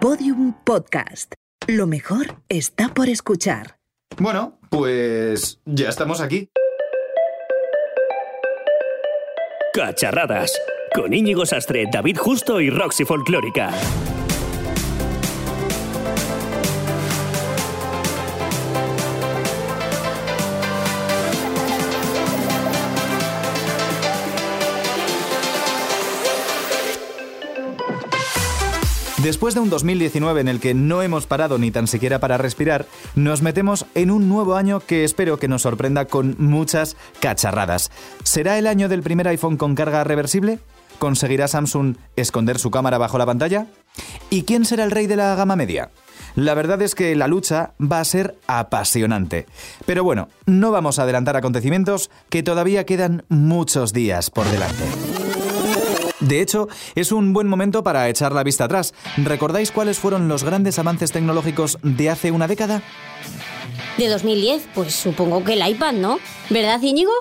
Podium Podcast. Lo mejor está por escuchar. Bueno, pues ya estamos aquí. Cacharradas. Con Íñigo Sastre, David Justo y Roxy Folclórica. Después de un 2019 en el que no hemos parado ni tan siquiera para respirar, nos metemos en un nuevo año que espero que nos sorprenda con muchas cacharradas. ¿Será el año del primer iPhone con carga reversible? ¿Conseguirá Samsung esconder su cámara bajo la pantalla? ¿Y quién será el rey de la gama media? La verdad es que la lucha va a ser apasionante. Pero bueno, no vamos a adelantar acontecimientos que todavía quedan muchos días por delante. De hecho, es un buen momento para echar la vista atrás. ¿Recordáis cuáles fueron los grandes avances tecnológicos de hace una década? De 2010, pues supongo que el iPad, ¿no? ¿Verdad, Íñigo?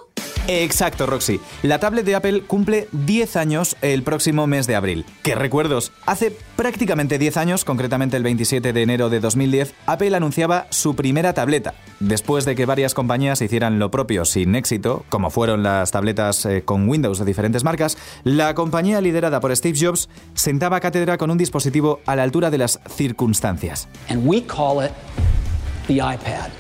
Exacto, Roxy. La tablet de Apple cumple 10 años el próximo mes de abril. ¡Qué recuerdos! Hace prácticamente 10 años, concretamente el 27 de enero de 2010, Apple anunciaba su primera tableta. Después de que varias compañías hicieran lo propio sin éxito, como fueron las tabletas eh, con Windows de diferentes marcas, la compañía liderada por Steve Jobs sentaba cátedra con un dispositivo a la altura de las circunstancias. And we call it the iPad.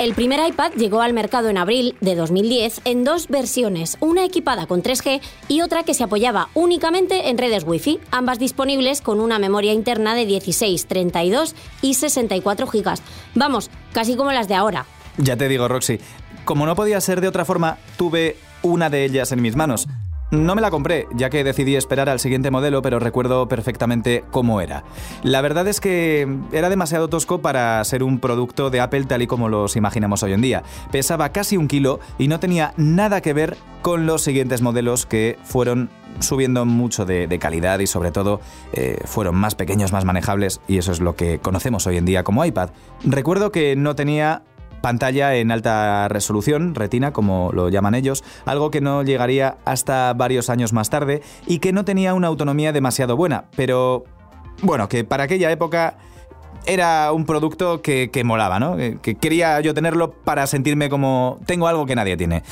El primer iPad llegó al mercado en abril de 2010 en dos versiones, una equipada con 3G y otra que se apoyaba únicamente en redes Wi-Fi, ambas disponibles con una memoria interna de 16, 32 y 64 GB. Vamos, casi como las de ahora. Ya te digo, Roxy, como no podía ser de otra forma, tuve una de ellas en mis manos. No me la compré, ya que decidí esperar al siguiente modelo, pero recuerdo perfectamente cómo era. La verdad es que era demasiado tosco para ser un producto de Apple tal y como los imaginamos hoy en día. Pesaba casi un kilo y no tenía nada que ver con los siguientes modelos que fueron subiendo mucho de, calidad y sobre todo eh, fueron más pequeños, más manejables y eso es lo que conocemos hoy en día como iPad. Recuerdo que no tenía pantalla en alta resolución, retina como lo llaman ellos, algo que no llegaría hasta varios años más tarde y que no tenía una autonomía demasiado buena, pero bueno, que para aquella época era un producto que, molaba, ¿no? Que quería yo tenerlo para sentirme como tengo algo que nadie tiene.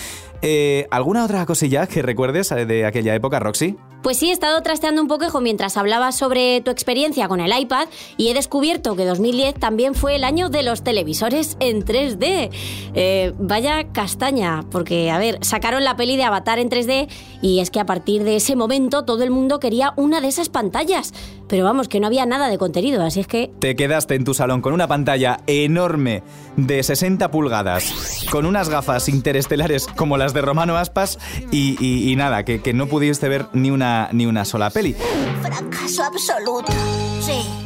Eh, ¿Alguna otra cosilla que recuerdes eh, de aquella época, Roxy? Pues sí, he estado trasteando un poquejo mientras hablabas sobre tu experiencia con el iPad y he descubierto que 2010 también fue el año de los televisores en 3D. Eh, vaya castaña, porque, a ver, sacaron la peli de Avatar en 3D y es que a partir de ese momento todo el mundo quería una de esas pantallas. Pero vamos, que no había nada de contenido, así es que... Te quedaste en tu salón con una pantalla enorme de 60 pulgadas, con unas gafas interestelares como las de Romano Aspas y, nada, que, que no pudiste ver ni una ni una sola peli. Fracaso absoluto.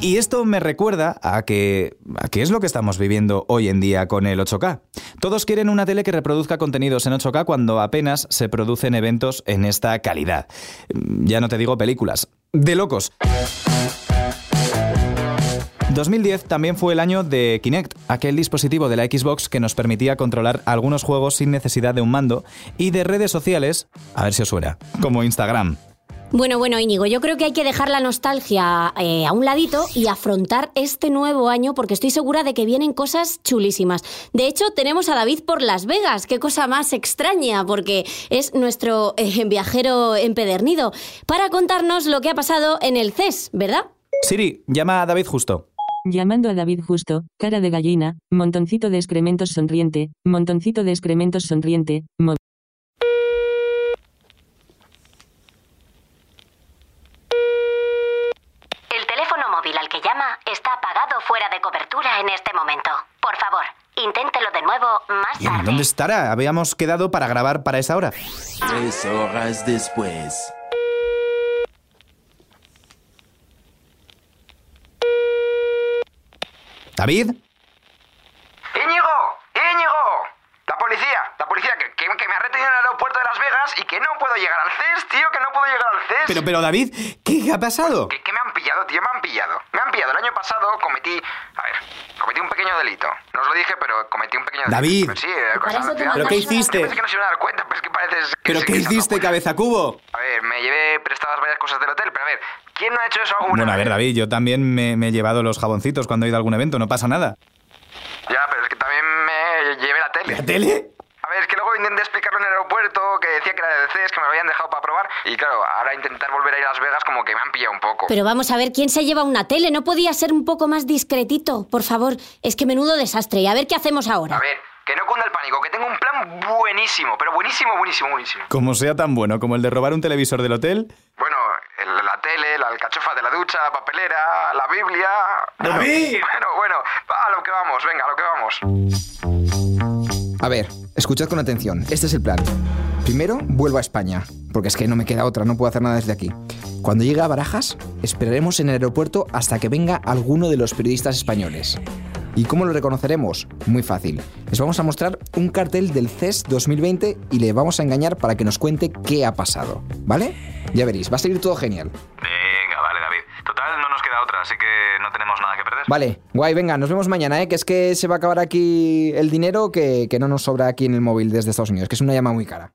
Y esto me recuerda a que, a qué es lo que estamos viviendo hoy en día con el 8K. Todos quieren una tele que reproduzca contenidos en 8K cuando apenas se producen eventos en esta calidad. Ya no te digo películas. De locos. 2010 también fue el año de Kinect, aquel dispositivo de la Xbox que nos permitía controlar algunos juegos sin necesidad de un mando, y de redes sociales, a ver si os suena, como Instagram. Bueno, bueno, Íñigo, yo creo que hay que dejar la nostalgia eh, a un ladito y afrontar este nuevo año porque estoy segura de que vienen cosas chulísimas. De hecho, tenemos a David por Las Vegas, qué cosa más extraña, porque es nuestro eh, viajero empedernido, para contarnos lo que ha pasado en el CES, ¿verdad? Siri, llama a David Justo. Llamando a David Justo, cara de gallina, montoncito de excrementos sonriente, montoncito de excrementos sonriente, que llama está apagado fuera de cobertura en este momento. Por favor, inténtelo de nuevo más tarde. ¿Dónde estará? Habíamos quedado para grabar para esa hora. Tres horas después. ¿David? ¡Íñigo! ¡Íñigo! La policía, la policía que, que, me ha retenido en el aeropuerto de Las Vegas y que no puedo llegar al CES, tío, que no puedo llegar al CES. Pero, pero, David, ¿qué ha pasado? ¿Qué, qué pillado, tío? Me han pillado. Me han pillado. El año pasado cometí. A ver, cometí un pequeño delito. No os lo dije, pero cometí un pequeño David. delito. Sí, eh, ¿Pero qué hiciste? Parece que no se van a dar cuenta, pero es que pareces. ¿Pero qué hiciste, cabeza cubo? A ver, me llevé prestadas varias cosas del hotel, pero a ver, ¿quién no ha hecho eso alguna Bueno, a ver? David, yo también me, me he llevado los jaboncitos cuando he ido a algún evento, no pasa nada. Ya, pero es que también me llevé la tele. ¿La tele? A ver, es que luego intenté explicarlo en el aeropuerto, que decía que era del CES, que me lo habían dejado para probar. Y claro, ahora intentar volver a ir a Las Vegas como que me han pillado un poco. Pero vamos a ver, ¿quién se lleva una tele? ¿No podía ser un poco más discretito? Por favor, es que menudo desastre. Y a ver qué hacemos ahora. A ver, que no cunda el pánico, que tengo un plan buenísimo, pero buenísimo, buenísimo, buenísimo. Como sea tan bueno como el de robar un televisor del hotel. Bueno, el- la tele, la alcachofa de la ducha, la papelera, la Biblia... ¡David! Bueno, bueno, a lo que vamos, venga, a lo que vamos. A ver, escuchad con atención. Este es el plan. Primero, vuelvo a España, porque es que no me queda otra, no puedo hacer nada desde aquí. Cuando llegue a Barajas, esperaremos en el aeropuerto hasta que venga alguno de los periodistas españoles. ¿Y cómo lo reconoceremos? Muy fácil. Les vamos a mostrar un cartel del CES 2020 y le vamos a engañar para que nos cuente qué ha pasado. ¿Vale? Ya veréis, va a salir todo genial. Venga, vale, David. Total, no nos queda otra, así que no tenemos nada que perder. Vale, guay, venga, nos vemos mañana, ¿eh? Que es que se va a acabar aquí el dinero que, que no nos sobra aquí en el móvil desde Estados Unidos, que es una llama muy cara.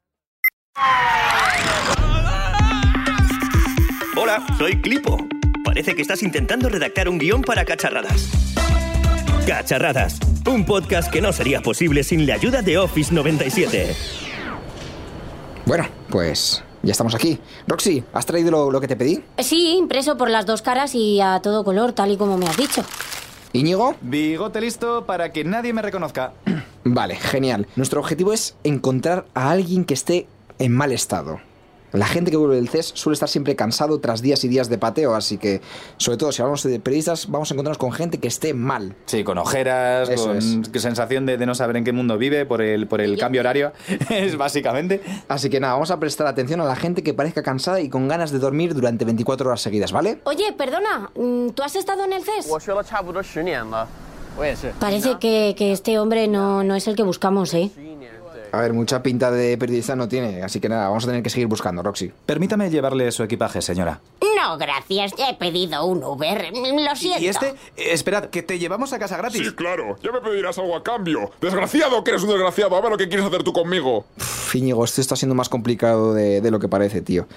Hola, soy Clipo. Parece que estás intentando redactar un guion para cacharradas. Cacharradas, un podcast que no sería posible sin la ayuda de Office 97. Bueno, pues ya estamos aquí. Roxy, ¿has traído lo, lo que te pedí? Sí, impreso por las dos caras y a todo color, tal y como me has dicho. ¿Íñigo? Bigote listo para que nadie me reconozca. Vale, genial. Nuestro objetivo es encontrar a alguien que esté en mal estado. La gente que vuelve del CES suele estar siempre cansado tras días y días de pateo, así que, sobre todo si hablamos de periodistas, vamos a encontrarnos con gente que esté mal. Sí, con ojeras, Eso con es. sensación de, no saber en qué mundo vive por el, por el cambio horario, es básicamente. Así que nada, vamos a prestar atención a la gente que parezca cansada y con ganas de dormir durante 24 horas seguidas, ¿vale? Oye, perdona, mm, ¿tú has estado en el CES? Parece que, que este hombre no, no es el que buscamos, ¿eh? A ver, mucha pinta de periodista no tiene, así que nada, vamos a tener que seguir buscando, Roxy. Permítame llevarle su equipaje, señora. No, gracias. Ya he pedido un Uber. Lo siento. ¿Y este? Eh, esperad, que te llevamos a casa gratis. Sí, claro. Ya me pedirás algo a cambio. Desgraciado que eres un desgraciado. A ver lo que quieres hacer tú conmigo. Uf, Íñigo, esto está siendo más complicado de, de lo que parece, tío.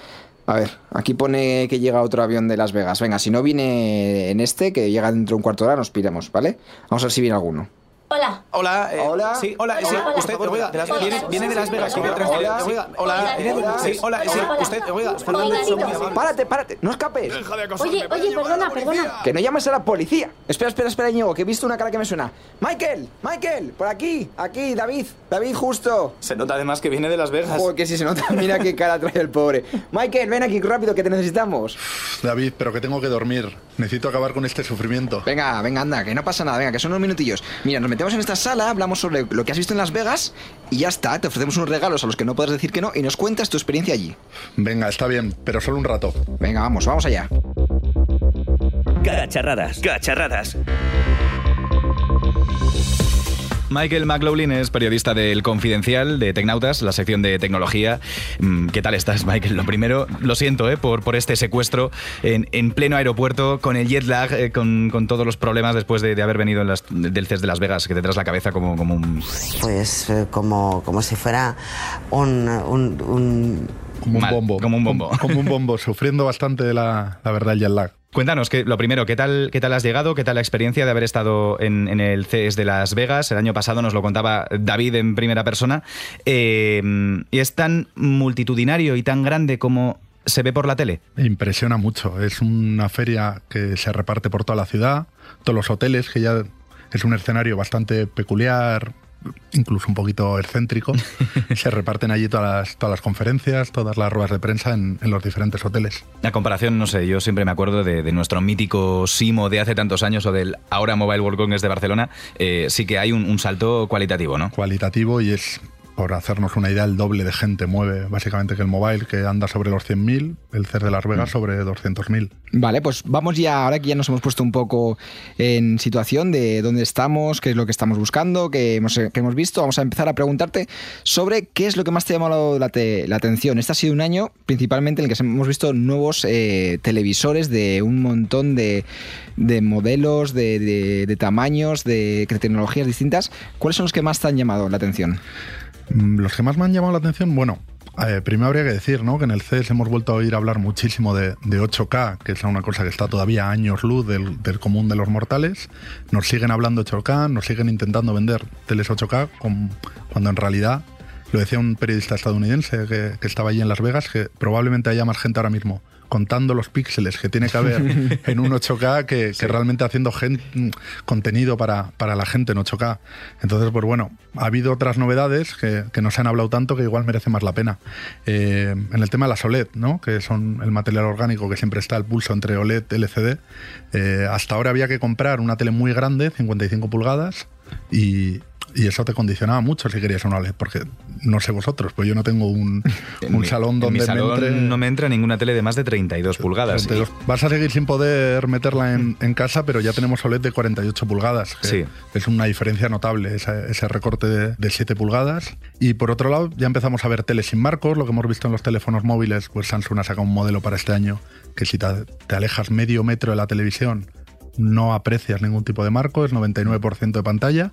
A ver, aquí pone que llega otro avión de Las Vegas. Venga, si no viene en este, que llega dentro de un cuarto de hora, nos piramos, ¿vale? Vamos a ver si viene alguno. Hola. Hola, eh, Hola. Sí, hola, Hola, sí, hola. usted, oiga, de las- Hola. viene, viene de Las Vegas, Hola. Hola. oiga, hola, Hola. sí, hola, sí, Hola. usted, oiga, Hola. Fernando. Párate, párate, no escapes. Deja de Oye, acosarme. oye, perdona, perdona. Que no llames a la policía. Espera, espera, espera, Íñigo, que he visto una cara que me suena. Michael, Michael, por aquí, aquí, David, David, justo. Se nota además que viene de Las Vegas. Joder, que si se nota, mira qué cara trae el pobre. Michael, ven aquí rápido, que te necesitamos. David, pero que tengo que dormir. Necesito acabar con este sufrimiento. Venga, venga, anda, que no pasa nada, venga, que son unos minutillos. Mira, nos metemos en esta sala, hablamos sobre lo que has visto en Las Vegas y ya está, te ofrecemos unos regalos a los que no puedes decir que no y nos cuentas tu experiencia allí. Venga, está bien, pero solo un rato. Venga, vamos, vamos allá. Cacharradas, cacharradas. Michael McLaughlin es periodista del Confidencial de Tecnautas, la sección de tecnología. Mm, ¿Qué tal estás, Michael? Lo primero, lo siento eh, por, por este secuestro en, en pleno aeropuerto, con el jet lag, eh, con, con todos los problemas después de, de haber venido en las- del CES de Las Vegas, que te traes la cabeza como, como un... Pues eh, como, como si fuera un, un- un- Como un Mal, bombo. como un bombo. Como, como un bombo, sufriendo bastante de la, la verdad el jet lag. Cuéntanos, que, lo primero, ¿qué tal, ¿qué tal has llegado? ¿Qué tal la experiencia de haber estado en, el CES de Las Vegas? El año pasado nos lo contaba David en primera persona. Eh, y es tan multitudinario y tan grande como se ve por la tele. Impresiona mucho. Es una feria que se reparte por toda la ciudad, todos los hoteles, que ya es un escenario bastante peculiar, incluso un poquito excéntrico. se reparten allí todas las, todas las conferencias, todas las ruedas de prensa en, en los diferentes hoteles. La comparación, no sé, yo siempre me acuerdo de, de nuestro mítico Simo de hace tantos años o del ahora Mobile World Congress de Barcelona. Eh, sí que hay un, un salto cualitativo, ¿no? Cualitativo y es, por hacernos una idea, el doble de gente mueve básicamente que el mobile, que anda sobre los 100.000, el CER de Las Vegas sobre 200.000. Vale, pues vamos ya, ahora que ya nos hemos puesto un poco en situación de dónde estamos, qué es lo que estamos buscando, qué hemos, qué hemos visto, vamos a empezar a preguntarte sobre qué es lo que más te ha llamado la, te- la atención. Este ha sido un año principalmente en el que hemos visto nuevos eh, televisores de un montón de, de modelos, de, de- de tamaños, de, de tecnologías distintas. ¿Cuáles son los que más te han llamado la atención? Mm, Los que más me han llamado la atención, bueno, Eh, primero habría que decir ¿no? que en el CES hemos vuelto a oír hablar muchísimo de, de 8K, que es una cosa que está todavía años luz del, común de los mortales. Nos siguen hablando 8K, nos siguen intentando vender teles 8K, con- cuando en realidad, lo decía un periodista estadounidense que, que estaba allí en Las Vegas, que probablemente haya más gente ahora mismo contando los píxeles que tiene que haber en un 8K que, que realmente haciendo gen- contenido para, para la gente en 8K. Entonces, pues bueno, ha habido otras novedades que, que no se han hablado tanto que igual merece más la pena. Eh, en el tema de las OLED, ¿no? que son el material orgánico que siempre está al pulso entre OLED y LCD, eh, hasta ahora había que comprar una tele muy grande, 55 pulgadas, y, y eso te condicionaba mucho si querías una OLED, porque no sé vosotros, pues yo no tengo un, un mi- salón en donde mi me salón entre... no me entra ninguna tele de más de 32 pulgadas. Te los- vas a seguir sin poder meterla en, en casa, pero ya tenemos OLED de 48 pulgadas. que Sí. Es una diferencia notable ese, ese recorte de, de 7 pulgadas. Y por otro lado, ya empezamos a ver teles sin marcos, lo que hemos visto en los teléfonos móviles, pues Samsung ha sacado un modelo para este año que si te, te alejas medio metro de la televisión no aprecias ningún tipo de marco, es 99% de pantalla.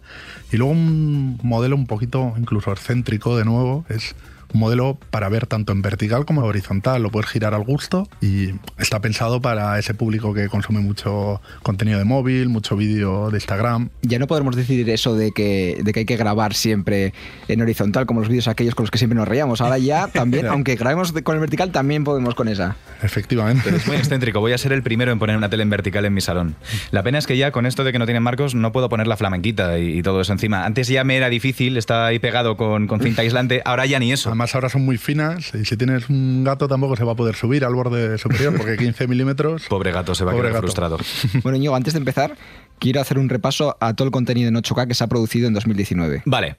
Y luego un modelo un poquito incluso excéntrico de nuevo, es un modelo para ver tanto en vertical como en horizontal, lo puedes girar al gusto y está pensado para ese público que consume mucho contenido de móvil, mucho vídeo de Instagram. Ya no podemos decir eso de que, de que hay que grabar siempre en horizontal, como los vídeos aquellos con los que siempre nos reíamos. Ahora ya también, aunque grabemos con el vertical, también podemos con esa. Efectivamente. Es muy excéntrico. Voy a ser el primero en poner una tele en vertical en mi salón. La pena es que ya con esto de que no tienen marcos no puedo poner la flamenquita y, y todo eso encima. Antes ya me era difícil, estaba ahí pegado con, con cinta aislante. Ahora ya ni eso. Además ahora son muy finas y si tienes un gato tampoco se va a poder subir al borde superior porque 15 milímetros... Pobre gato, se va a quedar gato. frustrado. Bueno, Íñigo, antes de empezar, quiero hacer un repaso a todo el contenido en 8K que se ha producido en 2019. Vale,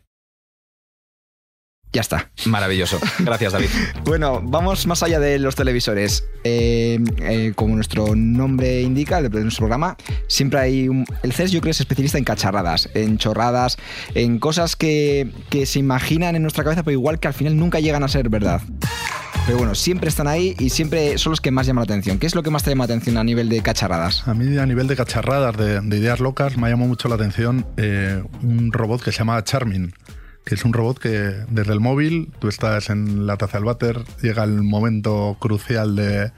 Ya está. maravilloso. Gracias, David. Bueno, vamos más allá de los televisores. Eh, eh, como nuestro nombre indica, de nuestro programa, siempre hay un... El CES yo creo que es especialista en cacharradas, en chorradas, en cosas que, que se imaginan en nuestra cabeza, pero igual que al final nunca llegan a ser verdad. Pero bueno, siempre están ahí y siempre son los que más llaman la atención. ¿Qué es lo que más te llama la atención a nivel de cacharradas? A mí a nivel de cacharradas, de, de ideas locas, me llamó mucho la atención eh, un robot que se llama Charmin, que es un robot que desde el móvil, tú estás en la taza del váter, llega el momento crucial de,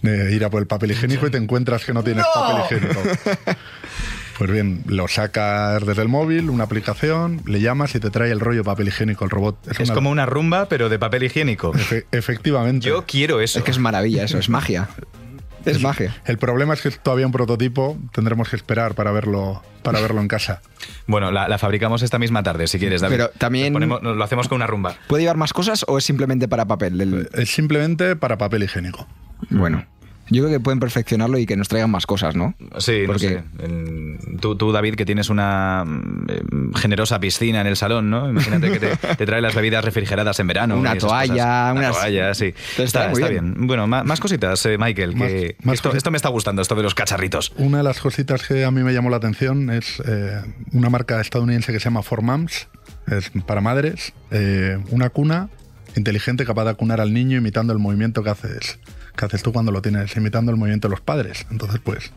de ir a por el papel higiénico y te encuentras que no tienes papel higiénico. Pues bien, lo sacas desde el móvil, una aplicación, le llamas y te trae el rollo de papel higiénico el robot. Es una- como una rumba, pero de papel higiénico. Efe- efectivamente. Yo quiero eso. Es que es maravilla eso, es magia. Es magia. El problema es que es todavía un prototipo, tendremos que esperar para verlo, para verlo en casa. Bueno, la, la fabricamos esta misma tarde, si quieres, David. Pero también- Lo, ponemos- lo hacemos con una rumba. ¿Puede llevar más cosas o es simplemente para papel? El- Es simplemente para papel higiénico. Bueno, yo creo que pueden perfeccionarlo y que nos traigan más cosas, ¿no? Sí, no Porque- sé. Tú, tú, David, que tienes una mm, generosa piscina en el salón, ¿no? Imagínate que te, te trae las bebidas refrigeradas en verano. Una toalla. Una unas- toalla, sí. Entonces está está bien. bien. Bueno, ma- más, cositas, eh, Michael, que Más- más esto, esto me está gustando, esto de los cacharritos. Una de las cositas que a mí me llamó la atención es eh, una marca estadounidense que se llama For Moms, es para madres, eh, una cuna inteligente capaz de acunar al niño imitando el movimiento que haces, que haces tú cuando lo tienes, imitando el movimiento de los padres. Entonces, pues,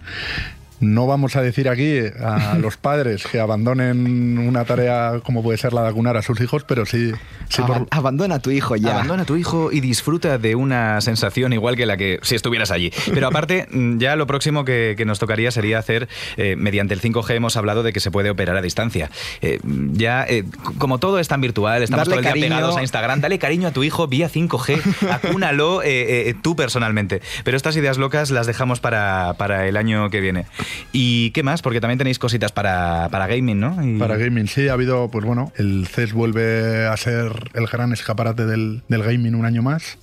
no vamos a decir aquí a los padres que abandonen una tarea como puede ser la de acunar a sus hijos, pero sí, sí por- Aba- Abandona a tu hijo ya. Abandona a tu hijo y disfruta de una sensación igual que la que si estuvieras allí. Pero aparte, mm, ya lo próximo que, que nos tocaría sería hacer, eh, mediante el 5G hemos hablado de que se puede operar a distancia. Eh, ya, eh, como todo es tan virtual, estamos Darle todo el día cariño. pegados a Instagram, dale cariño a tu hijo vía 5G, acúnalo eh, eh, tú personalmente. Pero estas ideas locas las dejamos para, para el año que viene. ¿Y qué más? Porque también tenéis cositas para, para gaming, ¿no? Y- Para gaming, sí, ha habido, pues bueno, el CES vuelve a ser el gran escaparate del, del gaming un año más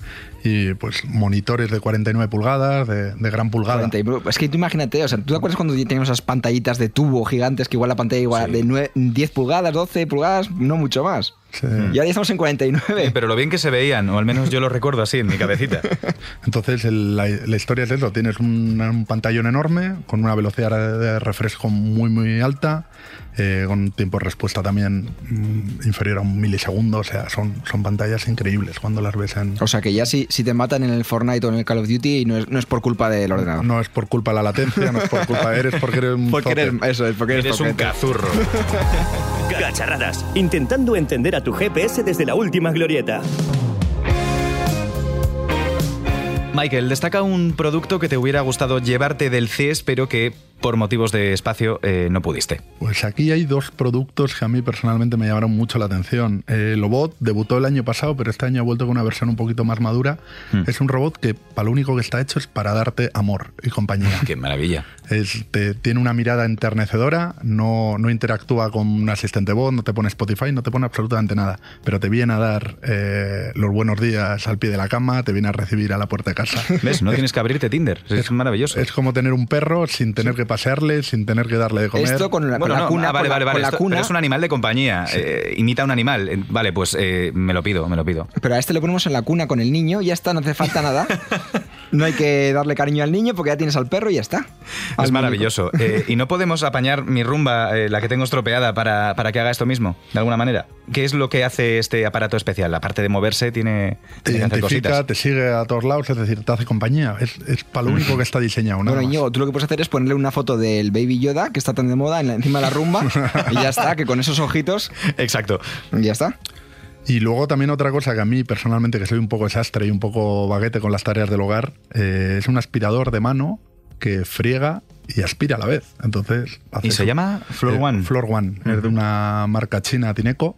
y pues monitores de 49 pulgadas, de, de gran pulgada. 40 y- bro, Es que tú imagínate, o sea, ¿tú te acuerdas cuando teníamos esas pantallitas de tubo gigantes que igual la pantalla igual de nue- 10 pulgadas, 12 pulgadas, no mucho más? Sí. Y ahora ya estamos en 49. Sí, pero lo bien que se veían, o al menos yo lo recuerdo así en mi cabecita. Entonces el- la, la historia es eso, tienes un, un pantallón enorme con una velocidad de refresco muy muy alta, eh, con un tiempo de respuesta también mm, inferior a un milisegundo, o sea, son, son pantallas increíbles cuando las ves en... O sea, que ya si, si te matan en el Fortnite o en el Call of Duty, no es, no es por culpa del ordenador. No es por culpa de la latencia, no es por culpa de eres porque eres un Porque eres, zote. eso es, porque eres, Eres un cazurro. Gacharradas, intentando entender a tu GPS desde la última glorieta. Michael, destaca un producto que te hubiera gustado llevarte del CES, pero que por motivos de espacio eh, no pudiste. Pues aquí hay dos productos que a mí personalmente me llamaron mucho la atención. Eh, el robot debutó el año pasado, pero este año ha vuelto con una versión un poquito más madura. Hmm. Es un robot que para lo único que está hecho es para darte amor y compañía. Qué maravilla. Es- te- tiene una mirada enternecedora, no, no interactúa con un asistente voz, no te pone Spotify, no te pone absolutamente nada, pero te viene a dar eh, los buenos días al pie de la cama, te viene a recibir a la puerta de casa. ¿Ves? No tienes que abrirte Tinder. Es, maravilloso. Es como tener un perro sin tener que pasearle, sin tener que darle de comer. Bueno, no, ah, vale, vale, vale. la esto- cuna. pero es un animal de compañía. eh, imita a un animal. Eh, Vale, pues eh, me lo pido, me lo pido. Pero a este le ponemos en la cuna con el niño y ya está, no hace falta nada. No hay que darle cariño al niño porque ya tienes al perro y ya está. Es maravilloso. Eh, ¿Y no podemos apañar mi rumba, eh, la que tengo estropeada, para, para que haga esto mismo, de alguna manera? ¿Qué es lo que hace este aparato especial? Aparte de moverse, tiene, Te tiene que hacer identifica, cositas. te sigue a todos lados, es decir, te hace compañía. Es, es para lo único que está diseñado. nada Bueno, más. Íñigo, tú lo que puedes hacer es ponerle una foto del Baby Yoda, que está tan de moda, encima de la rumba, y ya está, que con esos ojitos. Exacto. Ya está. Y luego también otra cosa que a mí personalmente, que soy un poco desastre y un poco baguete con las tareas del hogar, eh, es un aspirador de mano que friega y aspira a la vez. Entonces, ¿Y se llama Floor eh, One? Floor One. Es de una marca china, Tineco.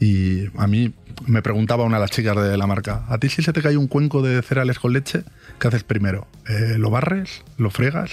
Y a mí me preguntaba una de las chicas de la marca, ¿a ti si se te cae un cuenco de cereales con leche, qué haces primero? Eh, ¿Lo barres? ¿Lo fregas?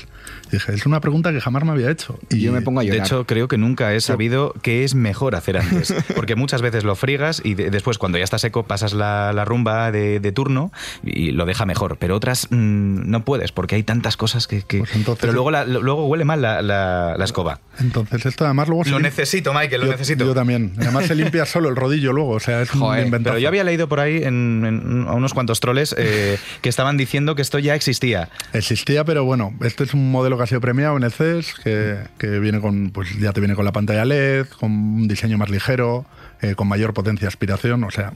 Y dije, es una pregunta que jamás me había hecho. Y yo me pongo a De hecho, creo que nunca he sabido qué es mejor hacer antes. Porque muchas veces lo friegas y de- después, cuando ya está seco, pasas la, la rumba de, de turno y lo deja mejor. Pero otras mm, no puedes porque hay tantas cosas que. que- pero luego, la- luego huele mal la, la- la escoba. Entonces esto además luego... Lo necesito, Michael, lo Yo- necesito. Yo también. Además se limpia solo el rodillo luego, o sea, es un Pero yo había leído por ahí en, en- a unos cuantos troles eh, que estaban diciendo que esto ya existía. Existía, pero bueno, este es un modelo que ha sido premiado en el CES, que, que viene con, pues ya te viene con la pantalla LED, con un diseño más ligero, eh, con mayor potencia de aspiración, o sea,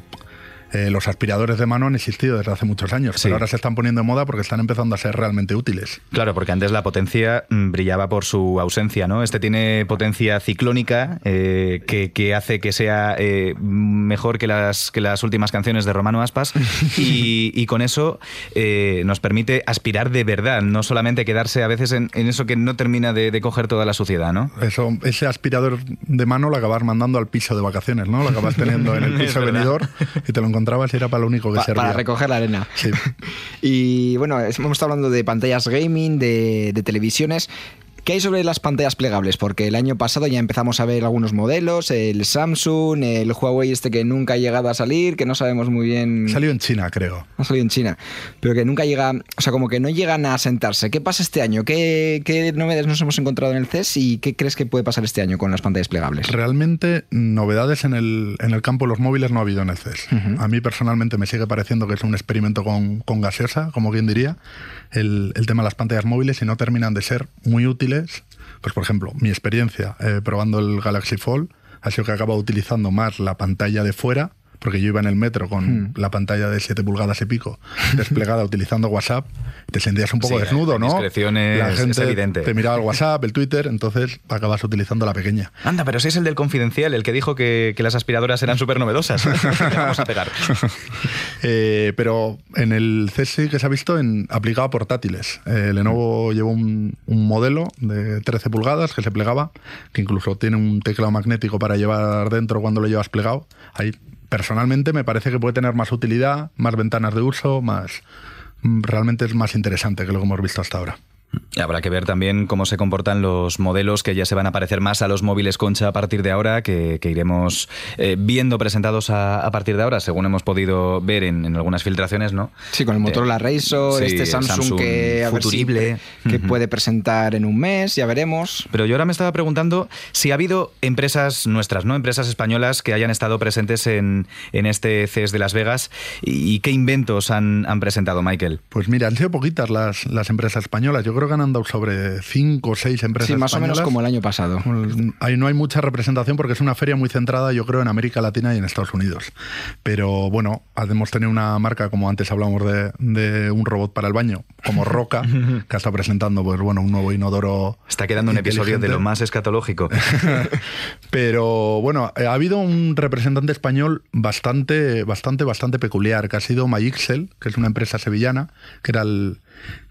eh, los aspiradores de mano han existido desde hace muchos años, pero ahora se están poniendo de moda porque están empezando a ser realmente útiles. Claro, porque antes la potencia mm, brillaba por su ausencia, ¿no? Este tiene potencia ciclónica eh, que, que hace que sea eh, mejor que las, que las últimas canciones de Romano Aspas y, y con eso nos permite aspirar de verdad, no solamente quedarse a veces en, en eso que no termina de, de coger toda la suciedad, ¿no? Eso, ese aspirador de mano lo acabas mandando al piso de vacaciones, ¿no? Lo acabas teniendo en el piso venidor y te lo encontrabas era para lo único que Pa- servía. para recoger la arena. Sí. Y bueno, hemos estado hablando de pantallas gaming, de, de televisiones. ¿Qué hay sobre las pantallas plegables? Porque el año pasado ya empezamos a ver algunos modelos, el Samsung, el Huawei este que nunca ha llegado a salir, que no sabemos muy bien... Salió en China, creo. Ha salido en China, pero que nunca llega, o sea, como que no llegan a sentarse. ¿Qué pasa este año? ¿Qué, qué novedades nos hemos encontrado en el CES y qué crees que puede pasar este año con las pantallas plegables? Realmente novedades en el, en el campo de los móviles no ha habido en el CES. A mí personalmente me sigue pareciendo que es un experimento con, con gaseosa, como quien diría, el, el tema de las pantallas móviles y no terminan de ser muy útiles. Pues por ejemplo, mi experiencia eh, probando el Galaxy Fold ha sido que acabo utilizando más la pantalla de fuera porque yo iba en el metro con la pantalla de 7 pulgadas y pico desplegada utilizando WhatsApp, te sentías un poco Sí, desnudo, la ¿no? es- la es gente evidente. te miraba el WhatsApp, el Twitter, entonces acabas utilizando la pequeña. Anda, pero si es el del confidencial, el que dijo que, que las aspiradoras eran súper novedosas. Vamos a pegar. Eh, pero en el CES sí que se ha visto en aplicado a portátiles. Eh, Lenovo llevó un, un modelo de 13 pulgadas que se plegaba, que incluso tiene un teclado magnético para llevar dentro cuando lo llevas plegado. Ahí, personalmente, me parece que puede tener más utilidad, más ventanas de uso, más mm, realmente es más interesante que lo que hemos visto hasta ahora. Y Habrá que ver también cómo se comportan los modelos que ya se van a parecer más a los móviles concha a partir de ahora, que, que iremos eh, viendo presentados a, a partir de ahora, según hemos podido ver en, en algunas filtraciones, ¿no? Sí, con el Motorola Razr, sí, este Samsung, Samsung que, si- futurible. que puede presentar en un mes, ya veremos. Pero yo ahora me estaba preguntando si ha habido empresas nuestras, ¿no? Empresas españolas que hayan estado presentes en, en este CES de Las Vegas y, y qué inventos han, han presentado, Michael. Pues mira, han sido poquitas las, las empresas españolas. Yo creo creo que han andado sobre cinco o seis empresas Sí, más o menos como el año pasado. Ahí no hay mucha representación porque es una feria muy centrada, yo creo, en América Latina y en Estados Unidos. Pero bueno, hemos tenido una marca, como antes hablamos de, de un robot para el baño, como Roca, que está presentando pues bueno, un nuevo inodoro. Está quedando un episodio de lo más escatológico. Pero bueno, ha habido un representante español bastante, bastante, bastante peculiar, que ha sido MyXel, que es una empresa sevillana, que era el.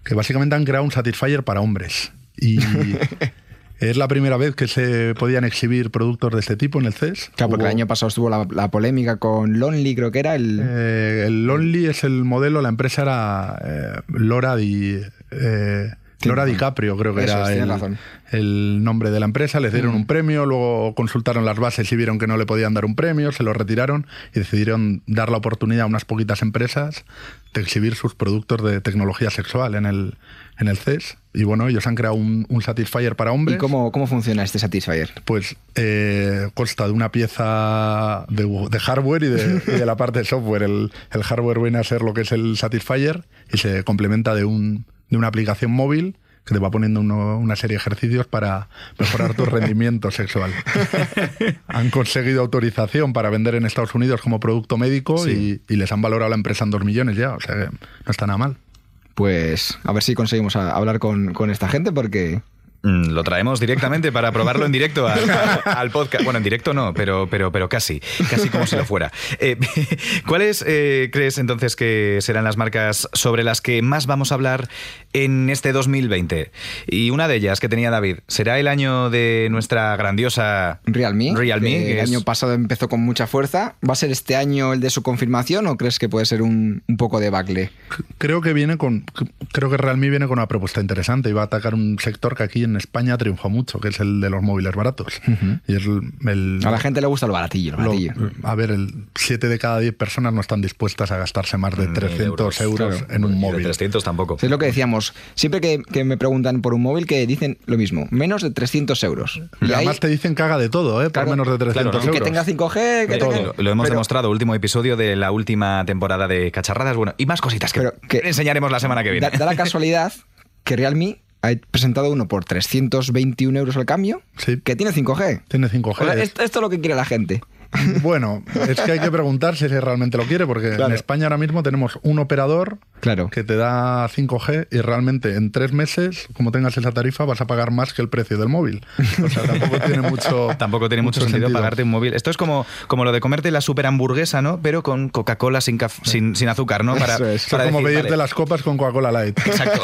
Que básicamente han creado un Satisfyer para hombres. Y es la primera vez que se podían exhibir productos de este tipo en el CES. Claro, porque Hubo- el año pasado estuvo la, la polémica con Lonely, creo que era el. Eh, el Lonely es el modelo, la empresa era eh, Lora di. eh, Lora DiCaprio, creo que Eso era es, el, razón. el nombre de la empresa. Les dieron Mm. un premio, luego consultaron las bases y vieron que no le podían dar un premio, se lo retiraron y decidieron dar la oportunidad a unas poquitas empresas de exhibir sus productos de tecnología sexual en el, en el CES. Y bueno, ellos han creado un, un Satisfyer para hombres. ¿Y cómo, cómo funciona este Satisfyer? Pues eh, consta de una pieza de, de hardware y de, y de la parte de software. El, el hardware viene a ser lo que es el Satisfyer y se complementa de, un, de una aplicación móvil que te va poniendo uno- una serie de ejercicios para mejorar tu rendimiento sexual. Han conseguido autorización para vender en Estados Unidos como producto médico Sí. y, y les han valorado la empresa en dos millones ya, o sea que no está nada mal. Pues a ver si conseguimos a- hablar con, con esta gente porque... Mm, Lo traemos directamente para probarlo en directo al, al podcast. Bueno, en directo no, pero, pero, pero casi, casi como si lo fuera. Eh, ¿Cuáles eh, crees entonces que serán las marcas sobre las que más vamos a hablar en este 2020? Y una de ellas que tenía David, ¿será el año de nuestra grandiosa Realme, Realme, que que el es- año pasado empezó con mucha fuerza. ¿Va a ser este año el de su confirmación o crees que puede ser un, un poco de bacle? Creo que viene con. Creo que Realme viene con una propuesta interesante y va a atacar un sector que aquí en España triunfa mucho, que es el de los móviles baratos. Y es el, el- A la gente le gusta lo baratillo, lo a ver, el 7 de cada 10 personas no están dispuestas a gastarse más de 300 euros, Claro. en un Y de móvil. 300 tampoco. Es lo que decíamos. Siempre que, que me preguntan por un móvil, que dicen lo mismo: menos de 300 euros. Y además te dicen que haga de todo, ¿eh? por menos de 300 Claro, ¿no? que euros. tenga 5G, que tenga... lo, lo hemos Pero- demostrado, último episodio de la última temporada de Cacharradas. Bueno, y más cositas que, enseñaremos la semana que viene. Da, da la casualidad que Realme ha presentado uno por 321 euros al cambio, que tiene 5G. Tiene 5G. O sea, esto, esto es lo que quiere la gente. Bueno, es que hay que preguntarse si realmente lo quiere, porque en España ahora mismo tenemos un operador claro. que te da 5G y realmente en tres meses, como tengas esa tarifa, vas a pagar más que el precio del móvil. O sea, tampoco tiene mucho, Tampoco tiene mucho, sentido, pagarte un móvil. Esto es como, como lo de comerte la super hamburguesa, ¿no? Pero con Coca-Cola sin, sin, sin azúcar, ¿no? Eso es. para como decir, pedirte vale, las copas con Coca-Cola Light. Exacto.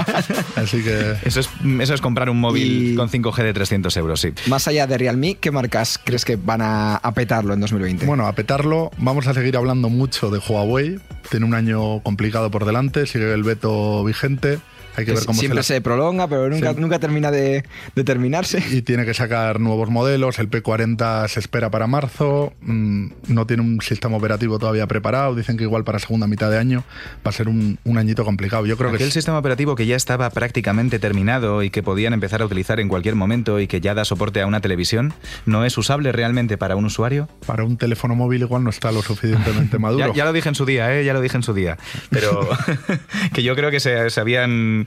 Así que... Eso es, eso es comprar un móvil con 5G de 300 euros, sí. Más allá de Realme, ¿qué marcas crees que van a, a petarlo en 2020? Bueno, a petarlo, vamos a seguir hablando mucho de Huawei. Tiene un año complicado por delante, sigue el veto vigente. Hay que Que ver cómo siempre se, se, prolonga, pero nunca, Sí. nunca termina de, de terminarse. la- Y tiene que sacar nuevos modelos. El P40 se espera para marzo. mm, No tiene un sistema operativo todavía preparado. Dicen que igual para segunda mitad de año va a ser un, un añito complicado. Yo creo que Aquel es- sistema operativo que ya estaba prácticamente terminado y que podían empezar a utilizar en cualquier momento y que ya da soporte a una televisión, ¿no es usable realmente para un usuario? para un teléfono móvil igual no está lo suficientemente maduro. Ya, ya lo dije en su día, ¿eh? ya lo dije en su día. Pero que yo creo que se, se habían.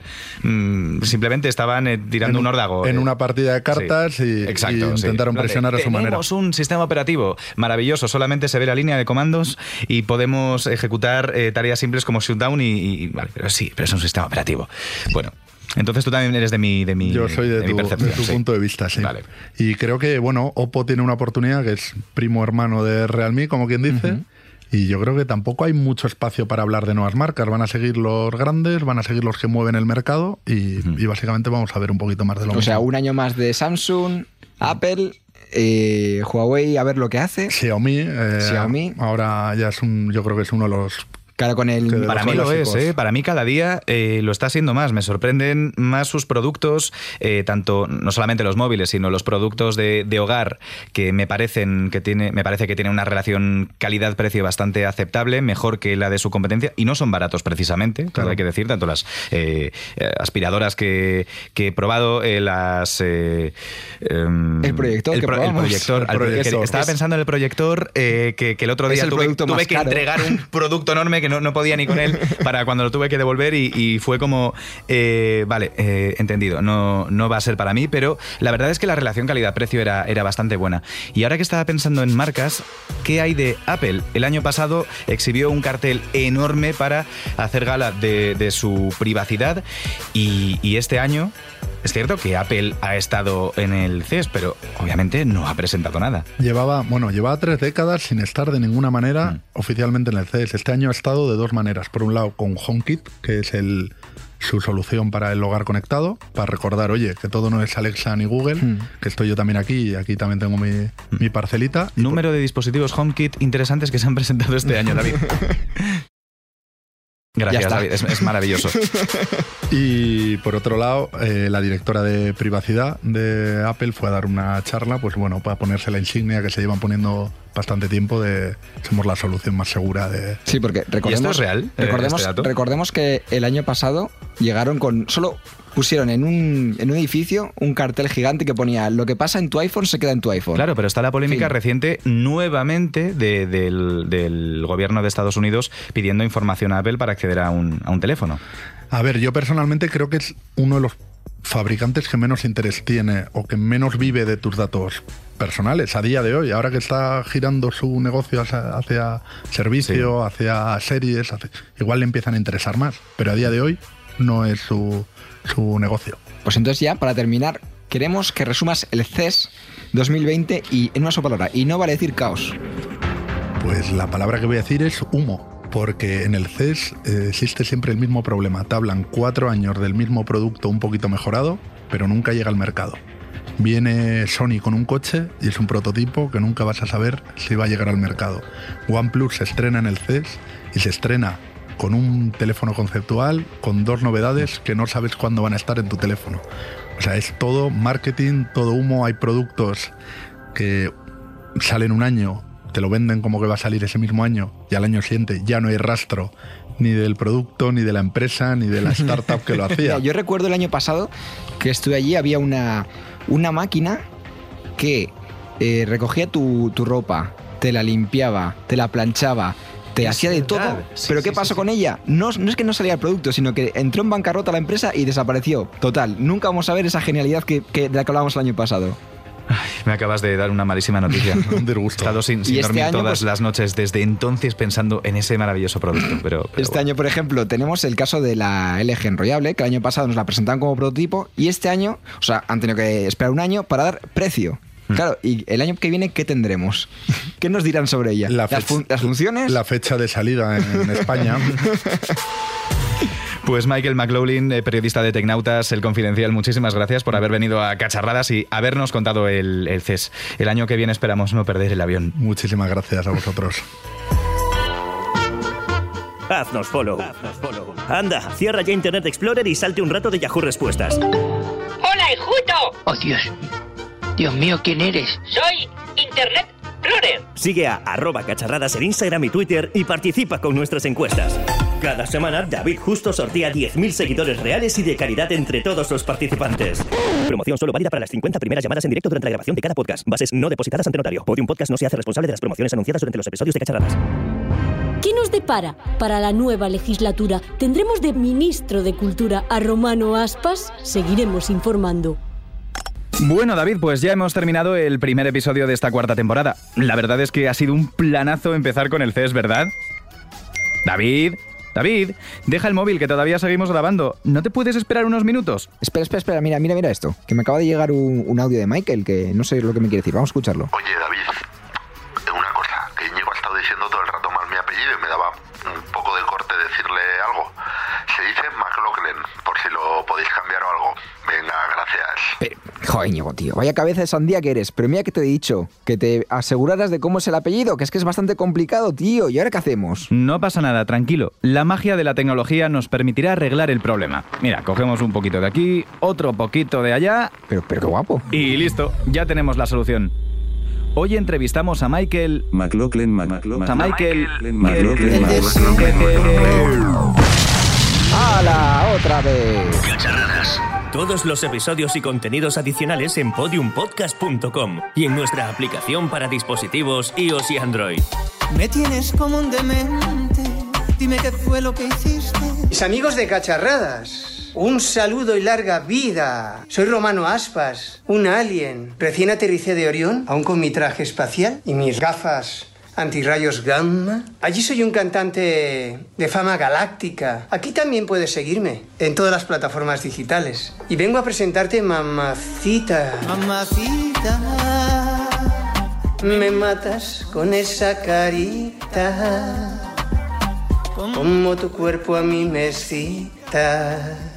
Mm, simplemente estaban eh, tirando un órdago. en eh. una partida de cartas Sí, y, exacto, y sí. intentaron de, presionar a su manera. Tenemos un sistema operativo maravilloso, solamente se ve la línea de comandos y podemos ejecutar eh, tareas simples como shutdown y, y- Vale, pero sí, pero es un sistema operativo. Bueno, entonces tú también eres de mi, de mi, Yo soy de, mi tu, percepción. de tu sí. punto de vista, sí. Vale. Y creo que, bueno, Oppo tiene una oportunidad que es primo hermano de Realme, como quien dice. Y yo creo que tampoco hay mucho espacio para hablar de nuevas marcas. Van a seguir los grandes, van a seguir los que mueven el mercado y, y básicamente vamos a ver un poquito más de lo O sea, mismo. un año más de Samsung, Apple, eh, Huawei, a ver lo que hace. Xiaomi, eh, Xiaomi. ahora ya es un, yo creo que es uno de los Claro, con el... Para mí lo es. ¿eh? para mí cada día eh, lo está siendo más. Me sorprenden más sus productos, eh, tanto no solamente los móviles, sino los productos de, de hogar que me parecen que tiene, me parece que tienen una relación calidad-precio bastante aceptable, mejor que la de su competencia, y no son baratos precisamente, todo hay que decir, tanto las eh, aspiradoras que, que he probado, las eh, em, El proyector el, que pro- el proyector, El al- proyector. que- estaba Es- pensando en el proyector eh, que, que el otro día tuve, que caro. entregar un producto enorme que no, no podía ni con él para cuando lo tuve que devolver y, y fue como, eh, vale, eh, entendido, no, no va a ser para mí, pero la verdad es que la relación calidad-precio era, era bastante buena. Y ahora que estaba pensando en marcas, ¿qué hay de Apple? El año pasado exhibió un cartel enorme para hacer gala de, de su privacidad y, y este año es cierto que Apple ha estado en el CES, pero obviamente no ha presentado nada. Llevaba, bueno, llevaba tres décadas sin estar de ninguna manera oficialmente en el CES. Este año ha estado de dos maneras. Por un lado, con HomeKit, que es el, su solución para el hogar conectado, para recordar, oye, que todo no es Alexa ni Google, Hmm. que estoy yo también aquí y aquí también tengo mi, mi parcelita. Número de dispositivos HomeKit interesantes que se han presentado este año, David. Gracias. David. Es, es maravilloso. Y por otro lado, eh, la directora de privacidad de Apple fue a dar una charla, pues bueno, para ponerse la insignia que se llevan poniendo bastante tiempo de somos la solución más segura de... Sí, porque recordemos, real, eh, recordemos, este recordemos que el año pasado llegaron con. Solo pusieron en un, en un edificio un cartel gigante que ponía lo que pasa en tu iPhone se queda en tu iPhone. Claro, pero está la polémica Fin. reciente nuevamente de- del, del gobierno de Estados Unidos pidiendo información a Apple para acceder a un, a un teléfono. A ver, yo personalmente creo que es uno de los fabricantes que menos interés tiene o que menos vive de tus datos personales a día de hoy, ahora que está girando su negocio hacia, hacia servicio, hacia series, hacia- igual le empiezan a interesar más, pero a día de hoy no es su, su negocio. Pues entonces ya, para terminar, queremos que resumas el CES 2020 y en una sola palabra. Y no vale decir caos. Pues la palabra que voy a decir es humo. Porque en el CES eh, existe siempre el mismo problema. Te hablan cuatro años del mismo producto un poquito mejorado, pero nunca llega al mercado. Viene Sony con un coche y es un prototipo que nunca vas a saber si va a llegar al mercado. OnePlus se estrena en el CES y se estrena con un teléfono conceptual, con dos novedades que no sabes cuándo van a estar en tu teléfono. O sea, es todo marketing, todo humo, hay productos que salen un año, te lo venden como que va a salir ese mismo año y al año siguiente ya no hay rastro ni del producto, ni de la empresa, ni de la startup que lo hacía. Yo recuerdo el año pasado que estuve allí, había una, una máquina que eh, recogía tu, tu ropa, te la limpiaba, te la planchaba, te Es hacía de verdad. todo. Sí, Pero sí, ¿qué pasó con ella? No, no es que no salía el producto, sino que entró en bancarrota la empresa y desapareció. Total, nunca vamos a ver esa genialidad que, que- de la que hablábamos el año pasado. Me acabas de dar una malísima noticia. un disgusto. He estado sin, este dormir año, todas pues- las noches desde entonces pensando en ese maravilloso producto. Pero, pero Este año, por ejemplo, tenemos el caso de la LG enrollable, que el año pasado nos la presentaron como prototipo, y este año, o sea, han tenido que esperar un año para dar precio. Hmm. Claro, y el año que viene, ¿qué tendremos? ¿Qué nos dirán sobre ella? La ¿Las, fecha- fun- las funciones? La fecha de salida en, en España. Pues Michael McLaughlin, eh, periodista de Tecnautas, El Confidencial, muchísimas gracias por haber venido a Cacharradas y habernos contado el, el CES. El año que viene esperamos no perder el avión. Muchísimas gracias a vosotros. Haznos follow. Anda, cierra ya Internet Explorer y salte un rato de Yahoo Respuestas. ¡Hola, Enjuto! Oh, Dios. Dios mío, ¿quién eres? Soy Internet Explorer. Sigue a arroba cacharradas en Instagram y Twitter y participa con nuestras encuestas. Cada semana, David Justo sortea 10.000 seguidores reales y de calidad entre todos los participantes. Promoción solo válida para las 50 primeras llamadas en directo durante la grabación de cada podcast. Bases no depositadas ante notario. Podium Podcast no se hace responsable de las promociones anunciadas durante los episodios de Cacharradas. ¿Qué nos depara para la nueva legislatura? ¿Tendremos de ministro de Cultura a Romano Aspas? Seguiremos informando. Bueno, David, pues ya hemos terminado el primer episodio de esta cuarta temporada. La verdad es que ha sido un planazo empezar con el CES, ¿verdad? David, David, deja el móvil que todavía seguimos grabando. ¿No te puedes esperar unos minutos? Espera, espera, espera, mira, mira, mira esto. Que me acaba de llegar un, un audio de Michael que no sé lo que me quiere decir. Vamos a escucharlo. Oye, David, Íñigo, tío, vaya cabeza de sandía que eres. Pero mira que te he dicho, que te aseguraras de cómo es el apellido, que es que es bastante complicado, tío. ¿Y ahora qué hacemos? No pasa nada, tranquilo. La magia de la tecnología nos permitirá arreglar el problema. Mira, cogemos un poquito de aquí, otro poquito de allá. Pero, pero qué guapo. Y listo, ya tenemos la solución. Hoy entrevistamos a Michael. McLaughlin, McLaughlin. A Michael. McLaughlin, McLaughlin. ¡Hala! ¡Otra vez! Todos los episodios y contenidos adicionales en podiumpodcast.com y en nuestra aplicación para dispositivos iOS y Android. Me tienes como un demente, Dime qué fue lo que hiciste. Mis amigos de Cacharradas, un saludo y larga vida. Soy Romano Aspas, un alien. Recién aterricé de Orión, aún con mi traje espacial y mis gafas antirrayos gamma. Allí soy un cantante de fama galáctica. Aquí también puedes seguirme, en todas las plataformas digitales. Y vengo a presentarte Mamacita. Mamacita. Me matas con esa carita. Como tu cuerpo a mí me excita.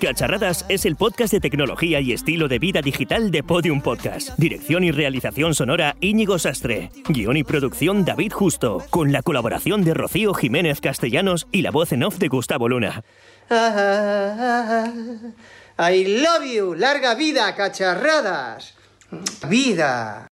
Cacharradas es el podcast de tecnología y estilo de vida digital de Podium Podcast. Dirección y realización sonora Íñigo Sastre. Guión y producción David Justo. Con la colaboración de Rocío Jiménez Castellanos y la voz en off de Gustavo Luna. I love you. Larga vida, cacharradas. Vida.